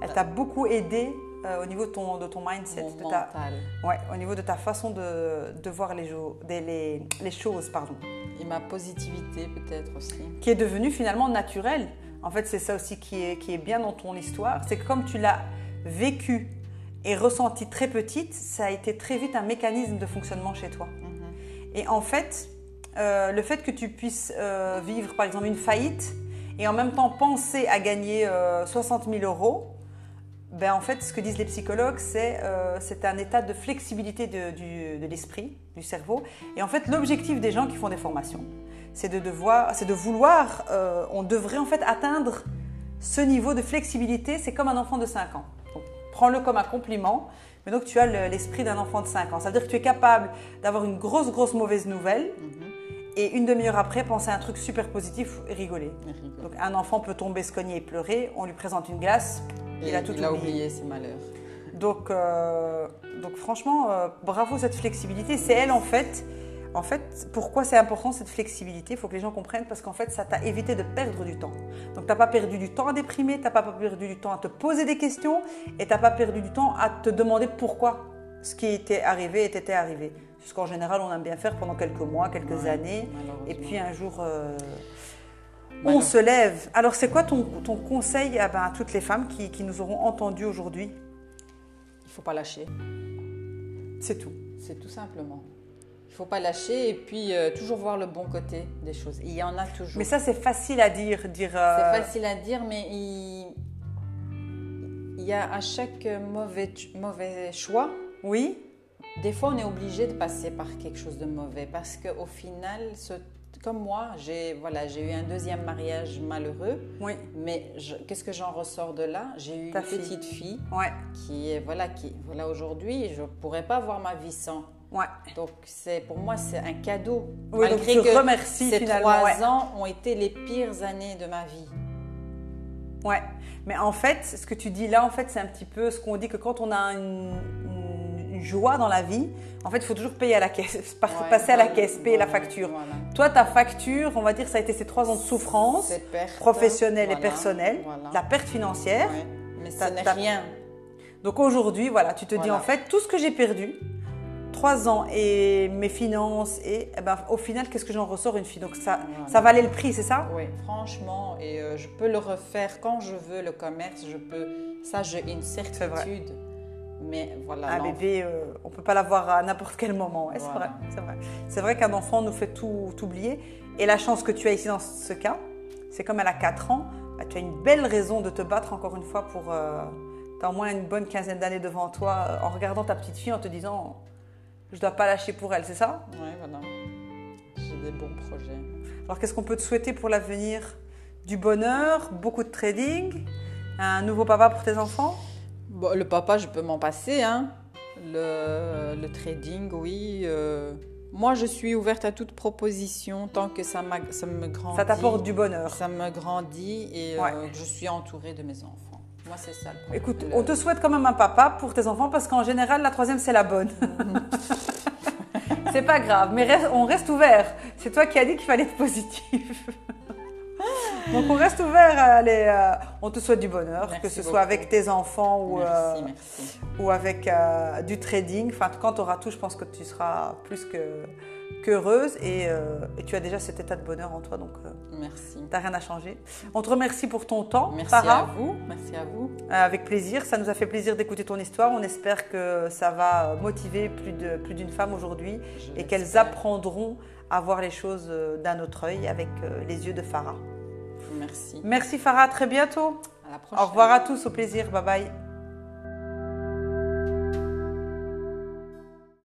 elle t'a beaucoup aidé euh, au niveau de ton, de ton mindset, Mon de ta, mental. ouais, au niveau de ta façon de, de voir les, jo- des- les, les choses. Pardon. Et ma positivité peut-être aussi. qui est devenu finalement naturel. En fait, c'est ça aussi qui est, qui est bien dans ton histoire. C'est que comme tu l'as vécu et ressenti très petite, ça a été très vite un mécanisme de fonctionnement chez toi. Mhm. Et en fait, euh, le fait que tu puisses euh, vivre par exemple une faillite et en même temps penser à gagner euh, 60 000 euros, ben en fait, ce que disent les psychologues, c'est euh, c'est un état de flexibilité de, l'esprit, du cerveau. Et en fait, l'objectif des gens qui font des formations, c'est de, devoir, de vouloir, euh, on devrait en fait atteindre ce niveau de flexibilité. C'est comme un enfant de 5 ans. Prends-le comme un compliment. Mais donc, tu as le- l'esprit d'un enfant de 5 ans. Ça veut dire que tu es capable d'avoir une grosse, grosse mauvaise nouvelle Mhm. Et une demi-heure après, penser à un truc super positif et rigoler. Rigole. Donc un enfant peut tomber, se cogner et pleurer, on lui présente une glace, il a tout il a oublié. oublié ses malheurs. Donc, euh, donc franchement, euh, bravo cette flexibilité. C'est elle en fait. En fait, pourquoi c'est important cette flexibilité? Il faut que les gens comprennent parce qu'en fait, ça t'a évité de perdre du temps. Donc, t'as pas perdu du temps à déprimer, t'as pas perdu du temps à te poser des questions et t'as pas perdu du temps à te demander pourquoi ce qui était arrivé était arrivé. Ce qu'en général, on aime bien faire pendant quelques mois, quelques Ouais, années. Et puis un jour, euh, on se lève. Alors, c'est quoi ton, ton conseil à, ben, à toutes les femmes qui, qui nous auront entendues aujourd'hui? Il faut pas lâcher. C'est tout. C'est tout simplement. Il faut pas lâcher et puis euh, toujours voir le bon côté des choses. Il y en a toujours. Mais ça, c'est facile à dire. dire euh, C'est facile à dire, mais il, il y a à chaque mauvais, mauvais choix, Oui, des fois on est obligé de passer par quelque chose de mauvais parce qu'au final, ce- comme moi, j'ai voilà, eu un deuxième mariage malheureux, oui, mais je- qu'est-ce que j'en ressors de là? J'ai eu Ta une fille. petite fille ouais, qui est voilà qui voilà aujourd'hui, je pourrais pas voir ma vie sans. ouais. Donc c'est pour moi c'est un cadeau. Oui, donc Malgré tu que remercies ces trois ouais. ans ont été les pires années de ma vie. Ouais. Mais en fait, ce que tu dis là, en fait, c'est un petit peu ce qu'on dit que quand on a une, une- une joie dans la vie, en fait, il faut toujours payer à la caisse, [laughs] passer à la voilà, caisse, payer la facture. voilà. Toi, ta facture, on va dire, ça a été ces trois ans de souffrance perte, professionnelle et personnelle, voilà. la perte financière. Ouais. Mais ce n'est rien. Donc aujourd'hui, voilà, tu te dis en fait, tout ce que j'ai perdu, trois ans et mes finances, et eh ben, au final, qu'est-ce que j'en ressors une fille? Donc ça, Voilà. ça valait le prix, c'est ça? Oui, franchement, et euh, je peux le refaire quand je veux, le commerce, je peux. Ça, j'ai une certitude. Mais voilà. Un bébé, euh, on peut pas l'avoir à n'importe quel moment. Ouais, c'est Voilà. vrai, c'est vrai. C'est vrai qu'un enfant nous fait tout oublier. Et la chance que tu as ici dans ce cas, c'est comme elle a 4 ans, bah, tu as une belle raison de te battre encore une fois pour. tu as au moins une bonne quinzaine d'années devant toi euh, en regardant ta petite fille en te disant je dois pas lâcher pour elle, c'est ça? Ouais, voilà. J'ai des bons projets. Alors qu'est-ce qu'on peut te souhaiter pour l'avenir? Du bonheur, beaucoup de trading, un nouveau papa pour tes enfants? Bon, le papa, je peux m'en passer. Hein. Le, le trading, oui. euh, Moi, je suis ouverte à toute proposition tant que ça, ça me grandit. Ça t'apporte du bonheur. Ça me grandit et euh, je suis entourée de mes enfants. Moi, c'est ça le problème. Écoute, on te souhaite quand même un papa pour tes enfants parce qu'en général, la troisième, c'est la bonne. [laughs] c'est pas grave, mais on reste ouvert. C'est toi qui as dit qu'il fallait être positif. [laughs] [laughs] Donc on reste ouvert. à aller, euh, on te souhaite du bonheur, Merci que ce beaucoup. soit avec tes enfants ou, Merci, euh, merci. ou avec euh, du trading. Enfin, quand tu auras tout, je pense que tu seras plus que qu'heureuse et, et tu as déjà cet état de bonheur en toi, donc Merci. t'as rien à changer. On te remercie pour ton temps, Merci à vous. Merci à vous. Avec plaisir, ça nous a fait plaisir d'écouter ton histoire. On espère que ça va motiver plus de plus d'une femme aujourd'hui et qu'elles apprendront à voir les choses euh, d'un autre œil avec euh, les yeux de Farah. Merci. Merci Farah, à très bientôt. À la prochaine. Au revoir à tous, au plaisir, bye bye.